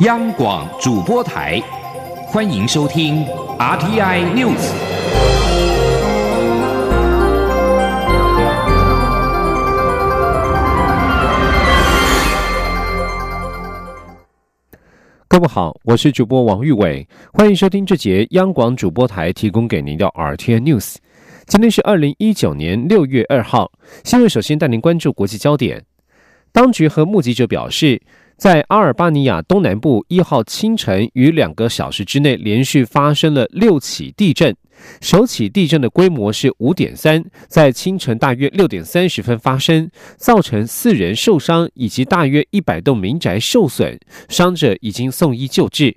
央广主播台，欢迎收听 RTI News。各位好，我是主播王玉伟，欢迎收听这节央广主播台提供给您的 RTI News。今天是二零一九年六月二号，新闻首先带您关注国际焦点。当局和目击者表示。在阿尔巴尼亚东南部一号清晨与两个小时之内，连续发生了六起地震。首起地震的规模是五点三，在清晨大约六点三十分发生，造成四人受伤，以及大约一百栋民宅受损，伤者已经送医救治。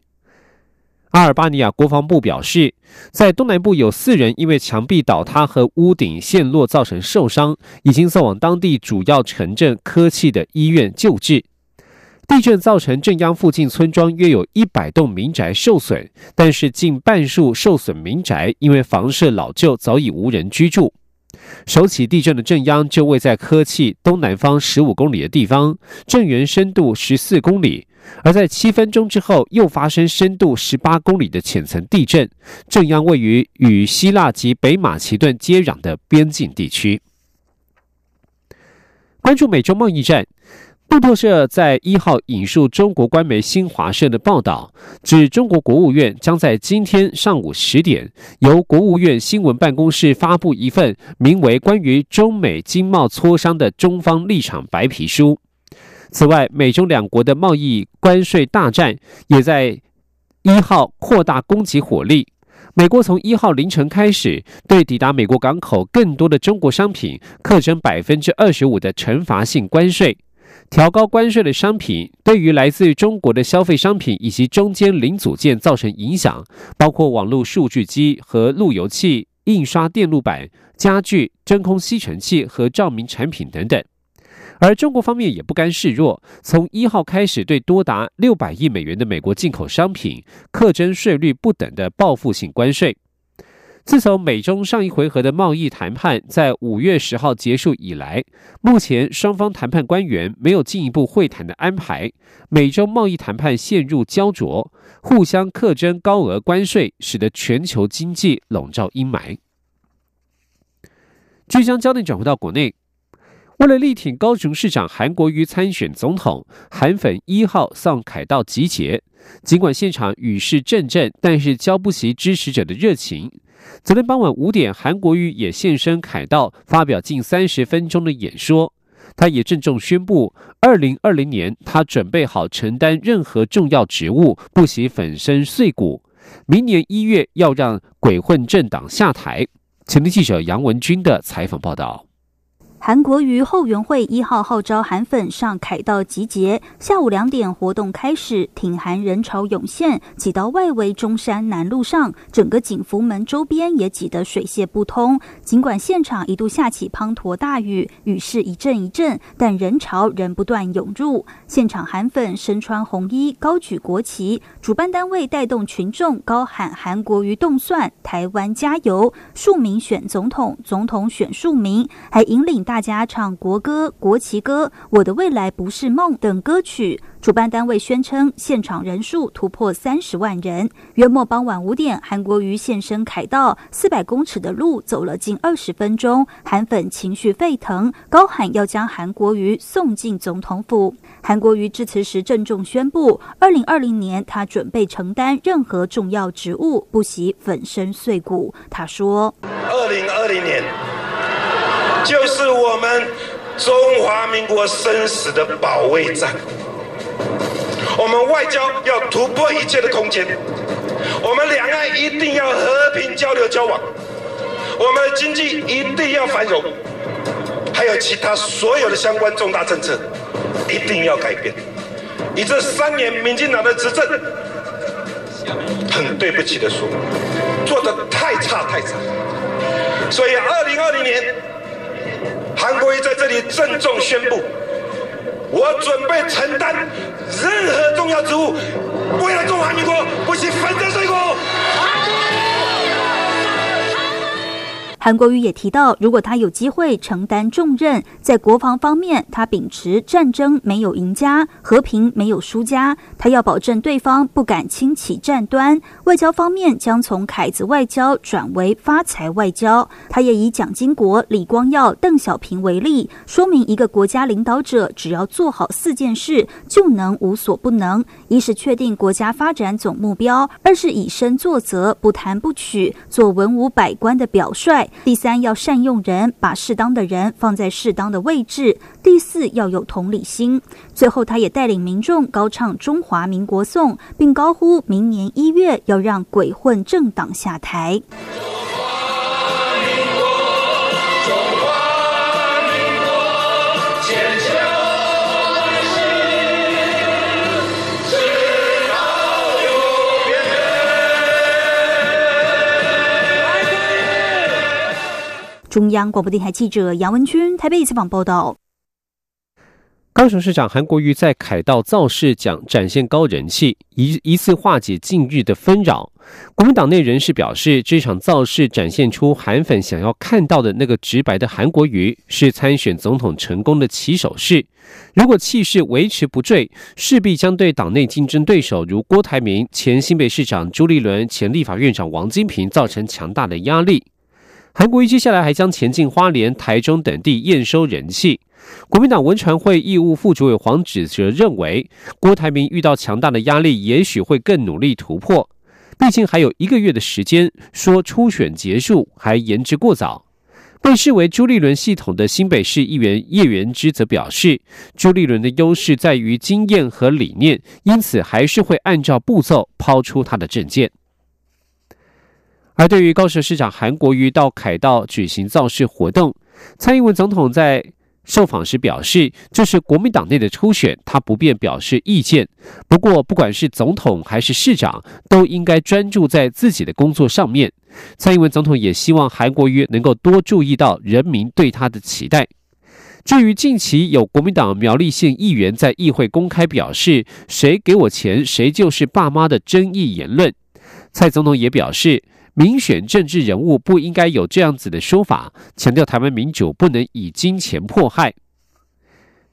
阿尔巴尼亚国防部表示，在东南部有四人因为墙壁倒塌和屋顶陷落造成受伤，已经送往当地主要城镇科契的医院救治。地震造成镇央附近村庄约有一百栋民宅受损，但是近半数受损民宅因为房舍老旧，早已无人居住。首起地震的震央就位在科契东南方十五公里的地方，震源深度十四公里。而在七分钟之后，又发生深度十八公里的浅层地震，震央位于与希腊及北马其顿接壤的边境地区。关注美洲贸易战。路透社在一号引述中国官媒新华社的报道，指中国国务院将在今天上午十点由国务院新闻办公室发布一份名为《关于中美经贸磋商的中方立场白皮书》。此外，美中两国的贸易关税大战也在一号扩大攻击火力。美国从一号凌晨开始，对抵达美国港口更多的中国商品课征百分之二十五的惩罚性关税。调高关税的商品，对于来自中国的消费商品以及中间零组件造成影响，包括网络数据机和路由器、印刷电路板、家具、真空吸尘器和照明产品等等。而中国方面也不甘示弱，从一号开始对多达六百亿美元的美国进口商品课征税率不等的报复性关税。自从美中上一回合的贸易谈判在五月十号结束以来，目前双方谈判官员没有进一步会谈的安排，美中贸易谈判陷入焦灼，互相克征高额关税，使得全球经济笼罩阴霾。即将焦点转回到国内。为了力挺高雄市长韩国瑜参选总统，韩粉一号上凯道集结。尽管现场雨势阵阵，但是浇不熄支持者的热情。昨天傍晚五点，韩国瑜也现身凯道，发表近三十分钟的演说。他也郑重宣布，二零二零年他准备好承担任何重要职务，不惜粉身碎骨。明年一月要让鬼混政党下台。前天记者杨文军的采访报道。韩国瑜后援会一号号召韩粉上凯道集结，下午两点活动开始，挺韩人潮涌现，挤到外围中山南路上，整个景福门周边也挤得水泄不通。尽管现场一度下起滂沱大雨，雨势一阵一阵，但人潮仍不断涌入。现场韩粉身穿红衣，高举国旗，主办单位带动群众高喊“韩国瑜动算，台湾加油，庶民选总统，总统选庶民”，还引领。大家唱国歌、国旗歌、我的未来不是梦等歌曲。主办单位宣称，现场人数突破三十万人。约末傍晚五点，韩国瑜现身凯道，四百公尺的路走了近二十分钟，韩粉情绪沸腾，高喊要将韩国瑜送进总统府。韩国瑜致辞时郑重宣布，二零二零年他准备承担任何重要职务，不惜粉身碎骨。他说：“二零二零年。”就是我们中华民国生死的保卫战。我们外交要突破一切的空间，我们两岸一定要和平交流交往，我们的经济一定要繁荣，还有其他所有的相关重大政策一定要改变。你这三年民进党的执政，很对不起的说，做的太差太差。所以二零二零年。韩国瑜在这里郑重宣布，我准备承担任何重要职务，为了中华民国，不惜粉身碎骨。韩国瑜也提到，如果他有机会承担重任，在国防方面，他秉持战争没有赢家，和平没有输家，他要保证对方不敢轻启战端。外交方面将从凯子外交转为发财外交。他也以蒋经国、李光耀、邓小平为例，说明一个国家领导者只要做好四件事，就能无所不能：一是确定国家发展总目标；二是以身作则，不贪不取，做文武百官的表率。第三，要善用人，把适当的人放在适当的位置。第四，要有同理心。最后，他也带领民众高唱《中华民国颂》，并高呼明年一月要让鬼混政党下台。中央广播电台记者杨文君台北采访报道：高雄市长韩国瑜在凯道造势奖展现高人气，疑疑似化解近日的纷扰。国民党内人士表示，这场造势展现出韩粉想要看到的那个直白的韩国瑜，是参选总统成功的起手式。如果气势维持不坠，势必将对党内竞争对手如郭台铭、前新北市长朱立伦、前立法院长王金平造成强大的压力。韩国瑜接下来还将前进花莲、台中等地验收人气。国民党文传会义务副主委黄子哲认为，郭台铭遇到强大的压力，也许会更努力突破。毕竟还有一个月的时间，说初选结束还言之过早。被视为朱立伦系统的新北市议员叶元之则表示，朱立伦的优势在于经验和理念，因此还是会按照步骤抛出他的政见。而对于高雄市长韩国瑜到凯道举行造势活动，蔡英文总统在受访时表示，这是国民党内的初选，他不便表示意见。不过，不管是总统还是市长，都应该专注在自己的工作上面。蔡英文总统也希望韩国瑜能够多注意到人民对他的期待。至于近期有国民党苗栗县议员在议会公开表示“谁给我钱，谁就是爸妈”的争议言论，蔡总统也表示。民选政治人物不应该有这样子的说法，强调台湾民主不能以金钱迫害。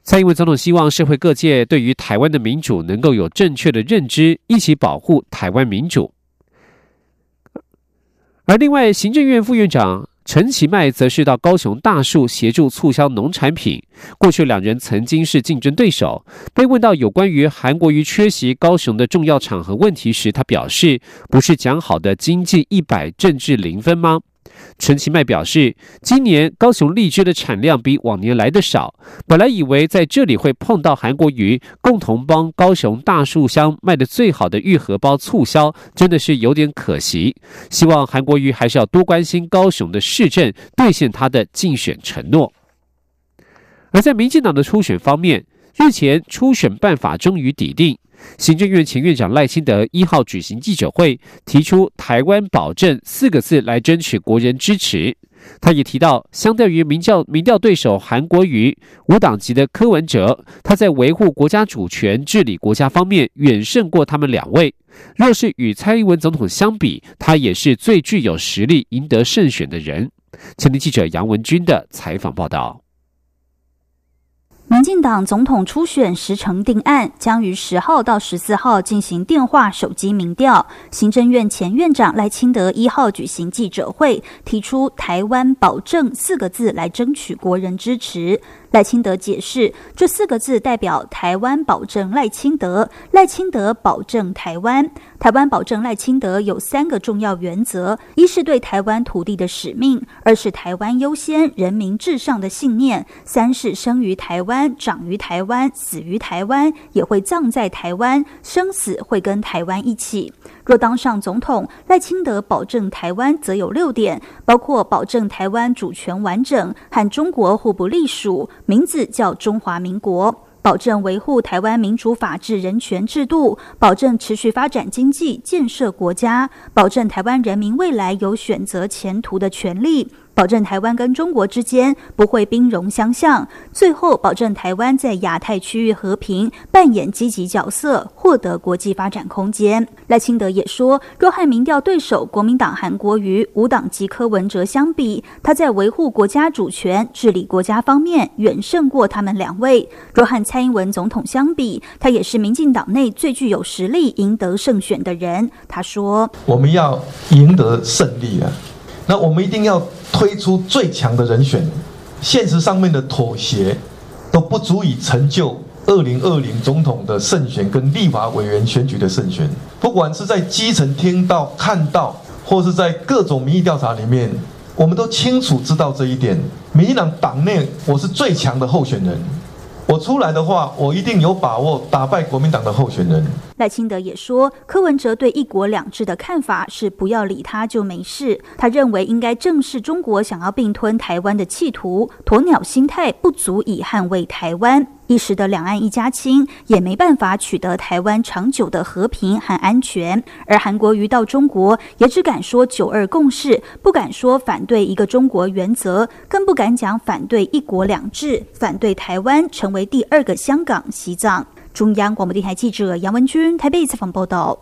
蔡英文总统希望社会各界对于台湾的民主能够有正确的认知，一起保护台湾民主。而另外，行政院副院长。陈其迈则是到高雄大树协助促销农产品。过去两人曾经是竞争对手。被问到有关于韩国瑜缺席高雄的重要场合问题时，他表示：“不是讲好的经济一百，政治零分吗？”陈其迈表示，今年高雄荔枝的产量比往年来的少。本来以为在这里会碰到韩国瑜，共同帮高雄大树乡卖的最好的玉荷包促销，真的是有点可惜。希望韩国瑜还是要多关心高雄的市政，兑现他的竞选承诺。而在民进党的初选方面，日前初选办法终于抵定。行政院前院长赖清德一号举行记者会，提出“台湾保证”四个字来争取国人支持。他也提到，相对于民调民调对手韩国瑜、无党籍的柯文哲，他在维护国家主权、治理国家方面远胜过他们两位。若是与蔡英文总统相比，他也是最具有实力赢得胜选的人。前天记者杨文军的采访报道。民进党总统初选时程定案，将于十号到十四号进行电话、手机民调。行政院前院长赖清德一号举行记者会，提出“台湾保证”四个字来争取国人支持。赖清德解释，这四个字代表台湾保证赖清德，赖清德保证台湾。台湾保证赖清德有三个重要原则：一是对台湾土地的使命；二是台湾优先、人民至上的信念；三是生于台湾、长于台湾、死于台湾，也会葬在台湾，生死会跟台湾一起。若当上总统，赖清德保证台湾，则有六点，包括保证台湾主权完整，和中国互不隶属，名字叫中华民国；保证维护台湾民主法治人权制度；保证持续发展经济，建设国家；保证台湾人民未来有选择前途的权利。保证台湾跟中国之间不会兵戎相向，最后保证台湾在亚太区域和平扮演积极角色，获得国际发展空间。赖清德也说，若和民调对手国民党韩国瑜、无党籍柯文哲相比，他在维护国家主权、治理国家方面远胜过他们两位。若和蔡英文总统相比，他也是民进党内最具有实力赢得胜选的人。他说：“我们要赢得胜利啊，那我们一定要推出最强的人选。现实上面的妥协都不足以成就二零二零总统的胜选跟立法委员选举的胜选。不管是在基层听到、看到，或是在各种民意调查里面，我们都清楚知道这一点。民进党党内，我是最强的候选人。”我出来的话，我一定有把握打败国民党的候选人。赖清德也说，柯文哲对一国两制的看法是不要理他就没事。他认为应该正视中国想要并吞台湾的企图，鸵鸟心态不足以捍卫台湾。一时的两岸一家亲，也没办法取得台湾长久的和平和安全。而韩国瑜到中国，也只敢说九二共识，不敢说反对一个中国原则，更不敢讲反对一国两制，反对台湾成为第二个香港、西藏。中央广播电台记者杨文军台北采访报道。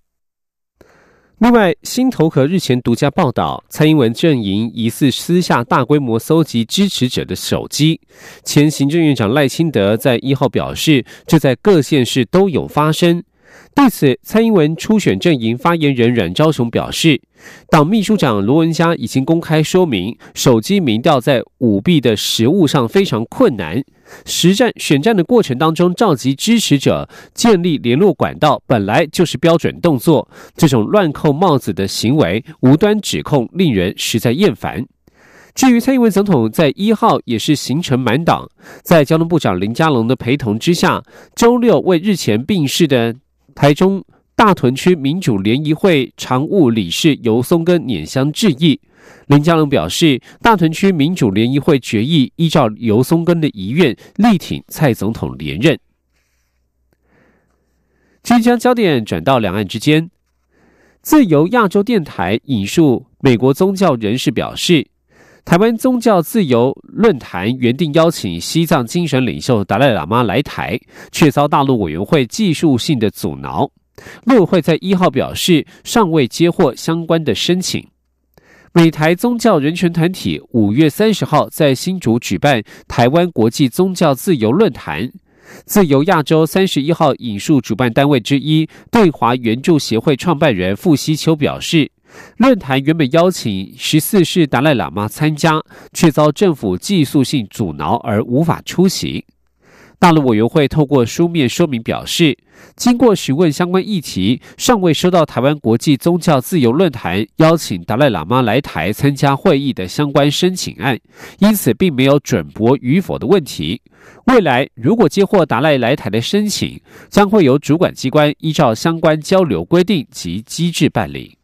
另外，新头壳日前独家报道，蔡英文阵营疑似私下大规模搜集支持者的手机。前行政院长赖清德在一号表示，这在各县市都有发生。对此，蔡英文初选阵营发言人阮昭雄表示，党秘书长罗文嘉已经公开说明，手机民调在舞弊的实务上非常困难。实战选战的过程当中，召集支持者、建立联络管道，本来就是标准动作。这种乱扣帽子的行为、无端指控，令人实在厌烦。至于蔡英文总统在一号也是行程满档，在交通部长林佳龙的陪同之下，周六为日前病逝的台中大屯区民主联谊会常务理事尤松根拈香致意。林佳龙表示，大屯区民主联谊会决议依照尤松根的遗愿，力挺蔡总统连任。即将焦点转到两岸之间，自由亚洲电台引述美国宗教人士表示，台湾宗教自由论坛原定邀请西藏精神领袖达赖喇嘛来台，却遭大陆委员会技术性的阻挠。陆委会在一号表示，尚未接获相关的申请。美台宗教人权团体五月三十号在新竹举办台湾国际宗教自由论坛。自由亚洲三十一号引述主办单位之一对华援助协会创办人傅西秋表示，论坛原本邀请十四世达赖喇嘛参加，却遭政府技术性阻挠而无法出席。大陆委员会透过书面说明表示，经过询问相关议题，尚未收到台湾国际宗教自由论坛邀请达赖喇嘛来台参加会议的相关申请案，因此并没有准驳与否的问题。未来如果接获达赖来台的申请，将会由主管机关依照相关交流规定及机制办理。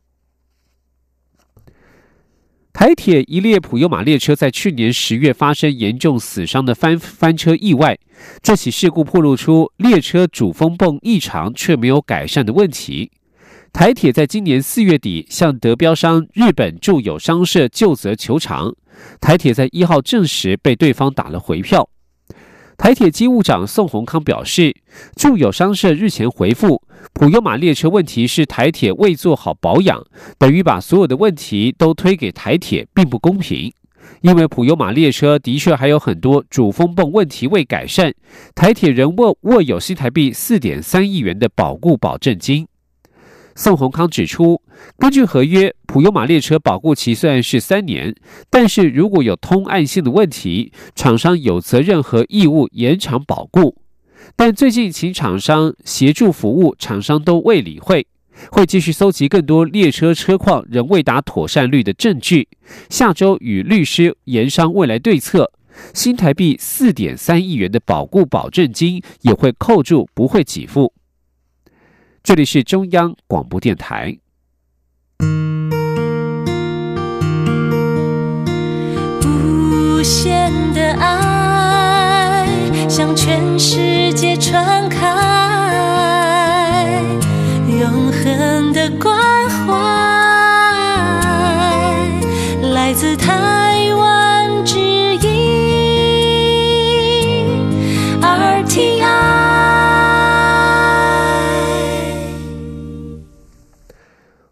台铁一列普悠马列车在去年十月发生严重死伤的翻翻车意外，这起事故暴露出列车主风泵异常却没有改善的问题。台铁在今年四月底向德标商日本住友商社就责求偿，台铁在一号证实被对方打了回票。台铁机务长宋宏康表示，住友商社日前回复，普悠玛列车问题是台铁未做好保养，等于把所有的问题都推给台铁，并不公平。因为普悠玛列车的确还有很多主风泵问题未改善，台铁仍握握有新台币四点三亿元的保固保证金。宋宏康指出，根据合约，普悠玛列车保固期虽然是三年，但是如果有通案性的问题，厂商有责任和义务延长保固。但最近请厂商协助服务，厂商都未理会，会继续搜集更多列车车况仍未达妥善率的证据。下周与律师研商未来对策，新台币四点三亿元的保固保证金也会扣住，不会给付。这里是中央广播电台。无限的爱向全世界传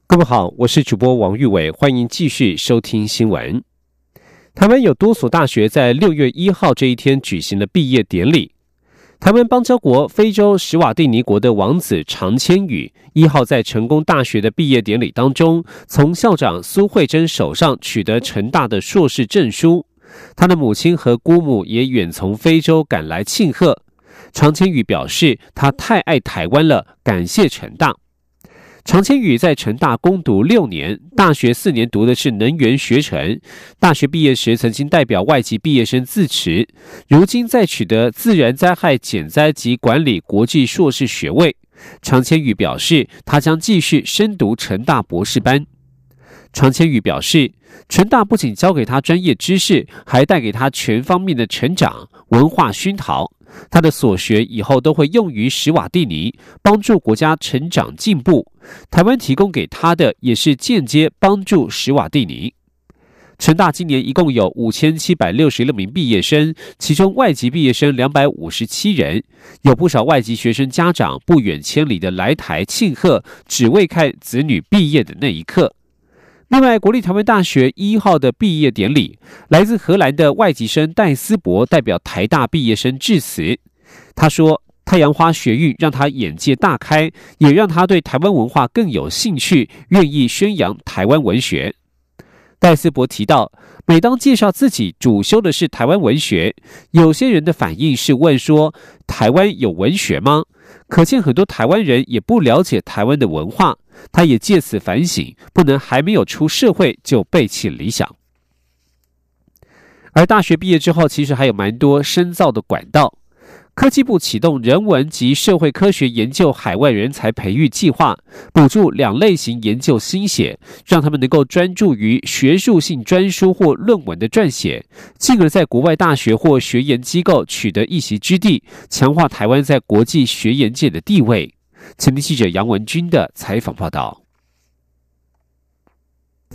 各位好，我是主播王玉伟，欢迎继续收听新闻。台湾有多所大学在六月一号这一天举行了毕业典礼。台湾邦交国非洲史瓦蒂尼国的王子常千羽一号在成功大学的毕业典礼当中，从校长苏慧珍手上取得成大的硕士证书。他的母亲和姑母也远从非洲赶来庆贺。常千羽表示，他太爱台湾了，感谢成大。常千羽在成大攻读六年，大学四年读的是能源学程。大学毕业时曾经代表外籍毕业生自持，如今在取得自然灾害减灾及管理国际硕士学位。常千羽表示，他将继续深读成大博士班。常千羽表示，成大不仅教给他专业知识，还带给他全方面的成长、文化熏陶。他的所学以后都会用于史瓦蒂尼，帮助国家成长进步。台湾提供给他的也是间接帮助史瓦蒂尼。成大今年一共有五千七百六十六名毕业生，其中外籍毕业生两百五十七人，有不少外籍学生家长不远千里的来台庆贺，只为看子女毕业的那一刻。另外，国立台湾大学一号的毕业典礼，来自荷兰的外籍生戴思博代表台大毕业生致辞。他说：“太阳花学运让他眼界大开，也让他对台湾文化更有兴趣，愿意宣扬台湾文学。”戴思博提到，每当介绍自己主修的是台湾文学，有些人的反应是问说：“台湾有文学吗？”可见很多台湾人也不了解台湾的文化。他也借此反省，不能还没有出社会就背弃理想。而大学毕业之后，其实还有蛮多深造的管道。科技部启动人文及社会科学研究海外人才培育计划，补助两类型研究心血，让他们能够专注于学术性专书或论文的撰写，进而在国外大学或学研机构取得一席之地，强化台湾在国际学研界的地位。前天记者杨文军的采访报道。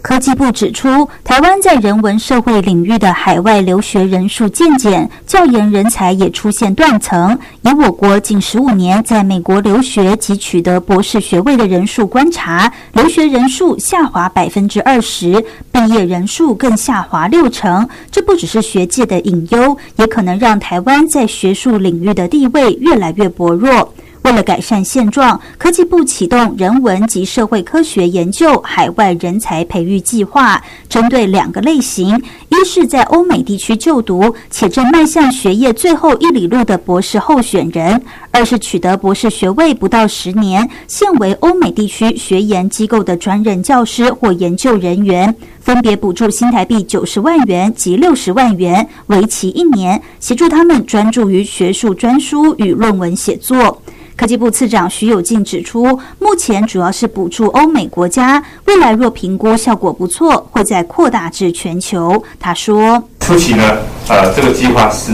科技部指出，台湾在人文社会领域的海外留学人数渐减，教研人才也出现断层。以我国近十五年在美国留学及取得博士学位的人数观察，留学人数下滑百分之二十，毕业人数更下滑六成。这不只是学界的隐忧，也可能让台湾在学术领域的地位越来越薄弱。为了改善现状，科技部启动人文及社会科学研究海外人才培育计划，针对两个类型：一是在欧美地区就读且正迈向学业最后一里路的博士候选人；二是取得博士学位不到十年、现为欧美地区学研机构的专任教师或研究人员，分别补助新台币九十万元及六十万元，为期一年，协助他们专注于学术专书与论文写作。科技部次长徐有进指出，目前主要是补助欧美国家，未来若评估效果不错，会再扩大至全球。他说：“初期呢，呃，这个计划是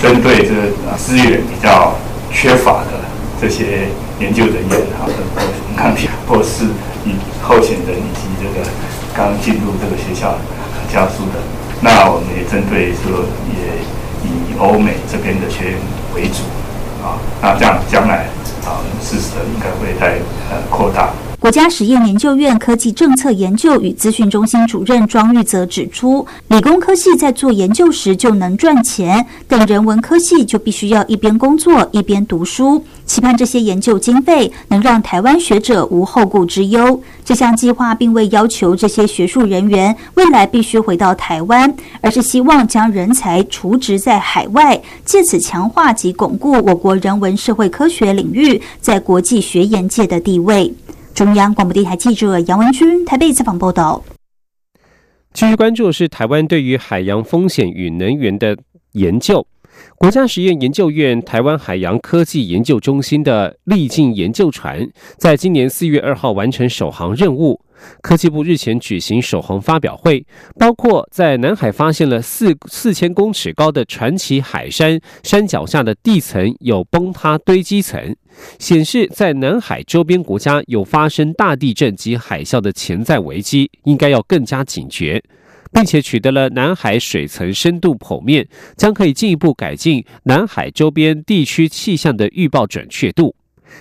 针对这个资源比较缺乏的这些研究人员，哈，看或是以候选人以及这个刚进入这个学校教书的。那我们也针对说，也以欧美这边的学员为主。”啊，那这样将来啊，事实应该会再呃扩大。国家实验研究院科技政策研究与资讯中心主任庄玉泽指出，理工科系在做研究时就能赚钱，但人文科系就必须要一边工作一边读书。期盼这些研究经费能让台湾学者无后顾之忧。这项计划并未要求这些学术人员未来必须回到台湾，而是希望将人才储值在海外，借此强化及巩固我国人文社会科学领域在国际学研界的地位。中央广播电台记者杨文君台北采访报道。继续关注是台湾对于海洋风险与能源的研究。国家实验研究院台湾海洋科技研究中心的历进研究船，在今年四月二号完成首航任务。科技部日前举行首航发表会，包括在南海发现了四四千公尺高的传奇海山山脚下的地层有崩塌堆积层，显示在南海周边国家有发生大地震及海啸的潜在危机，应该要更加警觉，并且取得了南海水层深度剖面，将可以进一步改进南海周边地区气象的预报准确度。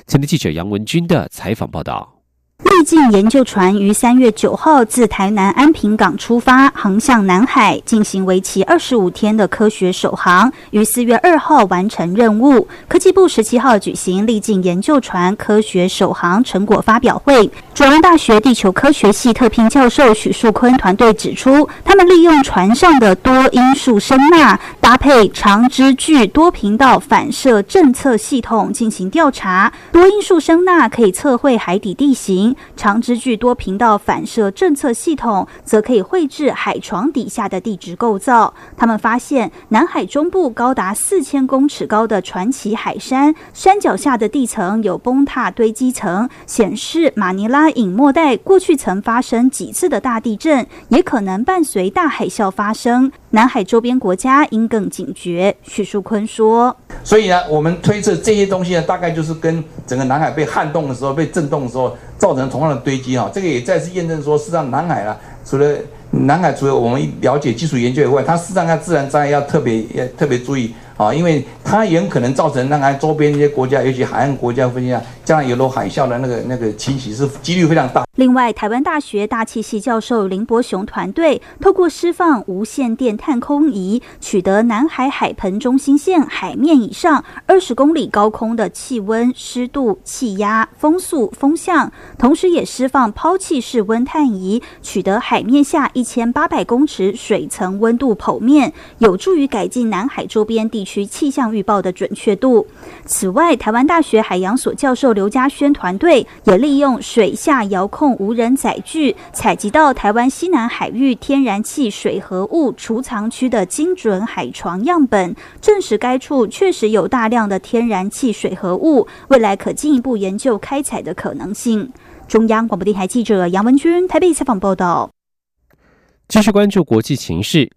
前天记者杨文军的采访报道。历境研究船于三月九号自台南安平港出发，航向南海，进行为期二十五天的科学首航，于四月二号完成任务。科技部十七号举行历境研究船科学首航成果发表会，中央大学地球科学系特聘教授许树坤团队指出，他们利用船上的多因素声呐，搭配长支距多频道反射侦测系统进行调查。多因素声呐可以测绘海底地形。长支距多频道反射侦测系统则可以绘制海床底下的地质构造。他们发现，南海中部高达四千公尺高的传奇海山，山脚下的地层有崩塌堆积层，显示马尼拉隐没带过去曾发生几次的大地震，也可能伴随大海啸发生。南海周边国家应更警觉。许树坤说：“所以呢，我们推测这些东西呢，大概就是跟整个南海被撼动的时候、被震动的时候。”造成同样的堆积啊，这个也再次验证说，事实上南海啊，除了南海除了我们了解基础研究以外，它事实上它自然灾害要特别要特别注意。啊，因为它也可能造成那个周边一些国家，尤其海岸国家附近啊，将来有落海啸的那个那个侵袭是几率非常大。另外，台湾大学大气系教授林伯雄团队透过释放无线电探空仪，取得南海海盆中心线海面以上二十公里高空的气温、湿度、气压、风速、风向，同时也释放抛弃式温探仪，取得海面下一千八百公尺水层温度剖面，有助于改进南海周边地。区气象预报的准确度。此外，台湾大学海洋所教授刘家轩团队也利用水下遥控无人载具，采集到台湾西南海域天然气水合物储藏区的精准海床样本，证实该处确实有大量的天然气水合物，未来可进一步研究开采的可能性。中央广播电台记者杨文君台北采访报道。继续关注国际情势。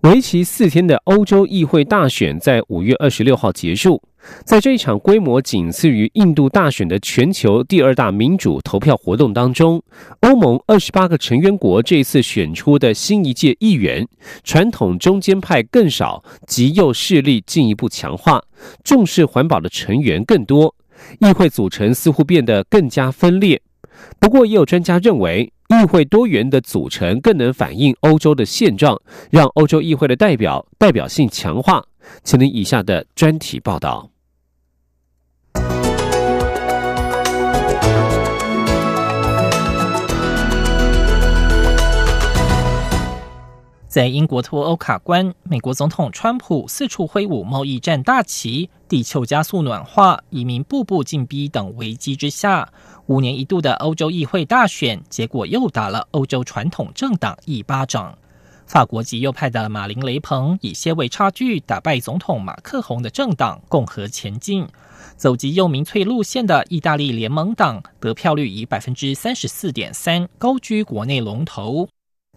为期四天的欧洲议会大选在五月二十六号结束。在这一场规模仅次于印度大选的全球第二大民主投票活动当中，欧盟二十八个成员国这次选出的新一届议员，传统中间派更少，极右势力进一步强化，重视环保的成员更多，议会组成似乎变得更加分裂。不过，也有专家认为。议会多元的组成更能反映欧洲的现状，让欧洲议会的代表代表性强化。请听以下的专题报道。在英国脱欧卡关，美国总统川普四处挥舞贸易战大旗，地球加速暖化，移民步步进逼等危机之下。五年一度的欧洲议会大选结果又打了欧洲传统政党一巴掌。法国极右派的马林·雷朋以些微差距打败总统马克宏的政党共和前进。走极右民粹路线的意大利联盟党得票率以百分之三十四点三高居国内龙头。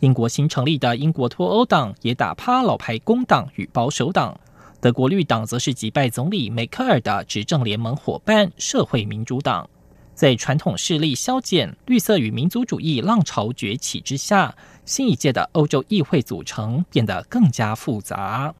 英国新成立的英国脱欧党也打趴老牌工党与保守党。德国绿党则是击败总理梅克尔的执政联盟伙伴社会民主党。在传统势力消减、绿色与民族主义浪潮崛起之下，新一届的欧洲议会组成变得更加复杂。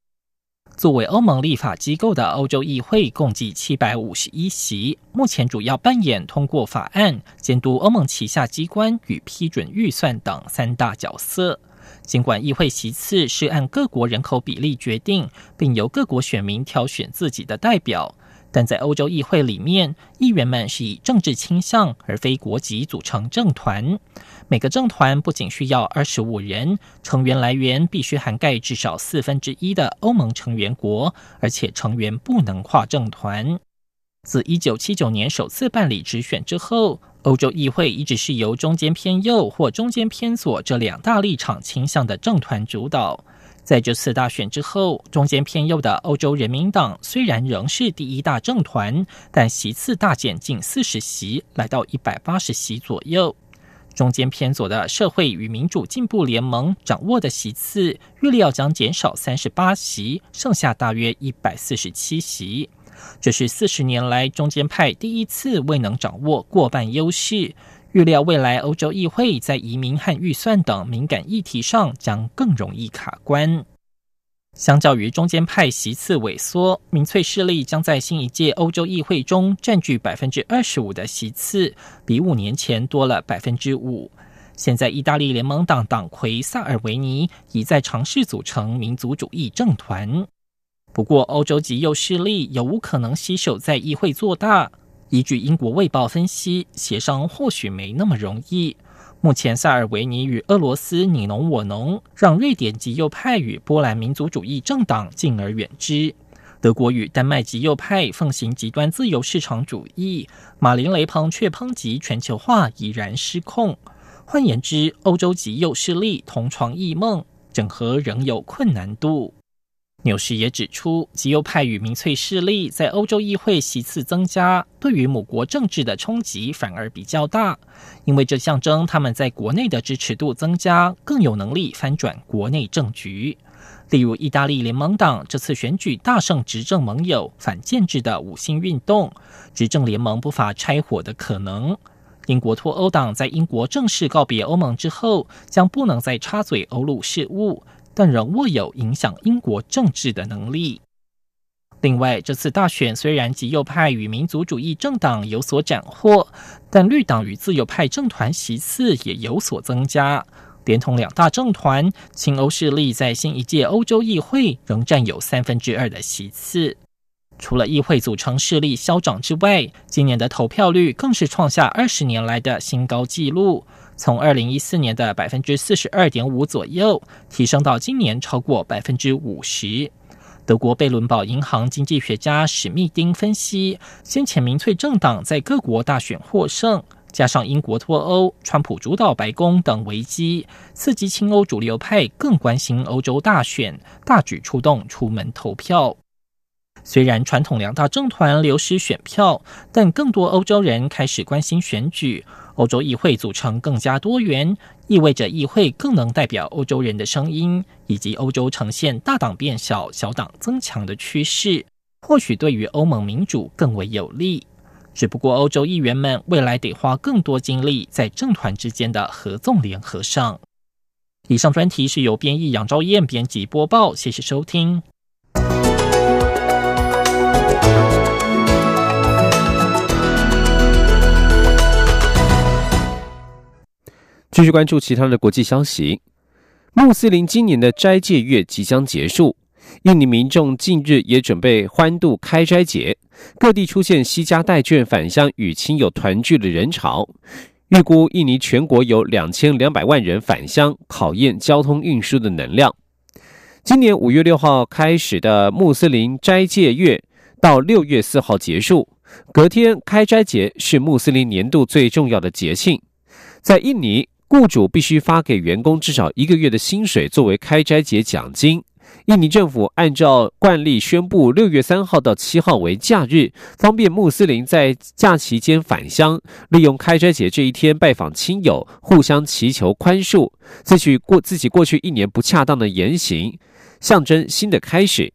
作为欧盟立法机构的欧洲议会，共计七百五十一席，目前主要扮演通过法案、监督欧盟旗下机关与批准预算等三大角色。尽管议会席次是按各国人口比例决定，并由各国选民挑选自己的代表。但在欧洲议会里面，议员们是以政治倾向而非国籍组成政团。每个政团不仅需要二十五人，成员来源必须涵盖至少四分之一的欧盟成员国，而且成员不能跨政团。自一九七九年首次办理直选之后，欧洲议会一直是由中间偏右或中间偏左这两大立场倾向的政团主导。在这次大选之后，中间偏右的欧洲人民党虽然仍是第一大政团，但席次大减近四十席，来到一百八十席左右。中间偏左的社会与民主进步联盟掌握的席次预料将减少三十八席，剩下大约一百四十七席。这是四十年来中间派第一次未能掌握过半优势。预料未来欧洲议会在移民和预算等敏感议题上将更容易卡关。相较于中间派席次萎缩，民粹势力将在新一届欧洲议会中占据百分之二十五的席次，比五年前多了百分之五。现在，意大利联盟党党魁萨尔维尼已在尝试组成民族主义政团。不过，欧洲极右势力有无可能携手在议会做大？依据英国《卫报》分析，协商或许没那么容易。目前，塞尔维尼与俄罗斯你侬我侬，让瑞典极右派与波兰民族主义政党敬而远之。德国与丹麦极右派奉行极端自由市场主义，马林雷朋却抨击全球化已然失控。换言之，欧洲极右势力同床异梦，整合仍有困难度。纽时也指出，极右派与民粹势力在欧洲议会席次增加，对于母国政治的冲击反而比较大，因为这象征他们在国内的支持度增加，更有能力翻转国内政局。例如，意大利联盟党这次选举大胜执政盟友反建制的五星运动，执政联盟不乏拆伙的可能。英国脱欧党在英国正式告别欧盟之后，将不能再插嘴欧陆事务。但仍握有影响英国政治的能力。另外，这次大选虽然极右派与民族主义政党有所斩获，但绿党与自由派政团席次也有所增加。连同两大政团，亲欧势力在新一届欧洲议会仍占有三分之二的席次。除了议会组成势力消长之外，今年的投票率更是创下二十年来的新高纪录。从二零一四年的百分之四十二点五左右，提升到今年超过百分之五十。德国贝伦堡银行经济学家史密丁分析，先前民粹政党在各国大选获胜，加上英国脱欧、川普主导白宫等危机，刺激亲欧主流派更关心欧洲大选，大举出动出门投票。虽然传统两大政团流失选票，但更多欧洲人开始关心选举。欧洲议会组成更加多元，意味着议会更能代表欧洲人的声音，以及欧洲呈现大党变小、小党增强的趋势，或许对于欧盟民主更为有利。只不过，欧洲议员们未来得花更多精力在政团之间的合纵联合上。以上专题是由编译杨昭燕编辑播报，谢谢收听。继续关注其他的国际消息。穆斯林今年的斋戒月即将结束，印尼民众近日也准备欢度开斋节，各地出现西家带眷返乡与亲友团聚的人潮。预估印尼全国有两千两百万人返乡，考验交通运输的能量。今年五月六号开始的穆斯林斋戒月到六月四号结束，隔天开斋节是穆斯林年度最重要的节庆，在印尼。雇主必须发给员工至少一个月的薪水作为开斋节奖金。印尼政府按照惯例宣布六月三号到七号为假日，方便穆斯林在假期间返乡，利用开斋节这一天拜访亲友，互相祈求宽恕，自取过自己过去一年不恰当的言行，象征新的开始。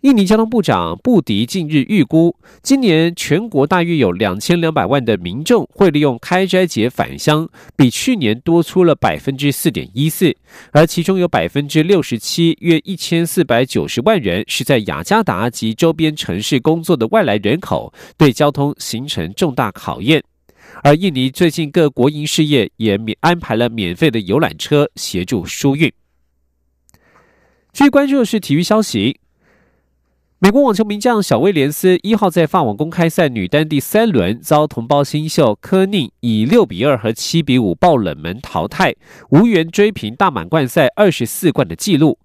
印尼交通部长布迪近日预估，今年全国大约有两千两百万的民众会利用开斋节返乡，比去年多出了百分之四点一四，而其中有百分之六十七，约一千四百九十万人是在雅加达及周边城市工作的外来人口，对交通形成重大考验。而印尼最近各国营事业也免安排了免费的游览车协助疏运。最关注的是体育消息。美国网球名将小威廉斯一号在法网公开赛女单第三轮遭同胞新秀科宁以六比二和七比五爆冷门淘汰，无缘追平大满贯赛二十四冠的纪录。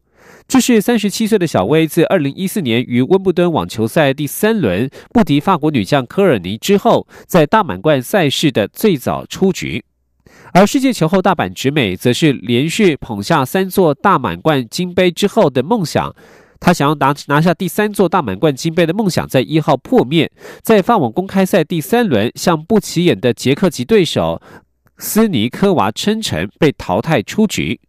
这是三十七岁的小威自二零一四年于温布敦网球赛第三轮不敌法国女将科尔尼之后，在大满贯赛事的最早出局。而世界球后大阪直美则是连续捧下三座大满贯金杯之后的梦想。他想要拿拿下第三座大满贯金杯的梦想，在一号破灭，在法网公开赛第三轮向不起眼的捷克籍对手斯尼科娃称臣，被淘汰出局。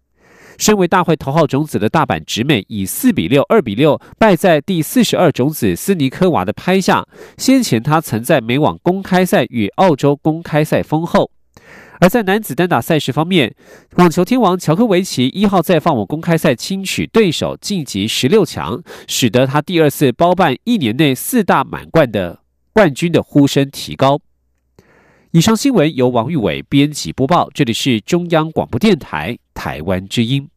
身为大会头号种子的大阪直美，以四比六、二比六败在第四十二种子斯尼科娃的拍下。先前他曾在美网公开赛与澳洲公开赛封后。而在男子单打赛事方面，网球天王乔科维奇一号在放我公开赛轻取对手晋级十六强，使得他第二次包办一年内四大满贯的冠军的呼声提高。以上新闻由王玉伟编辑播报，这里是中央广播电台台湾之音。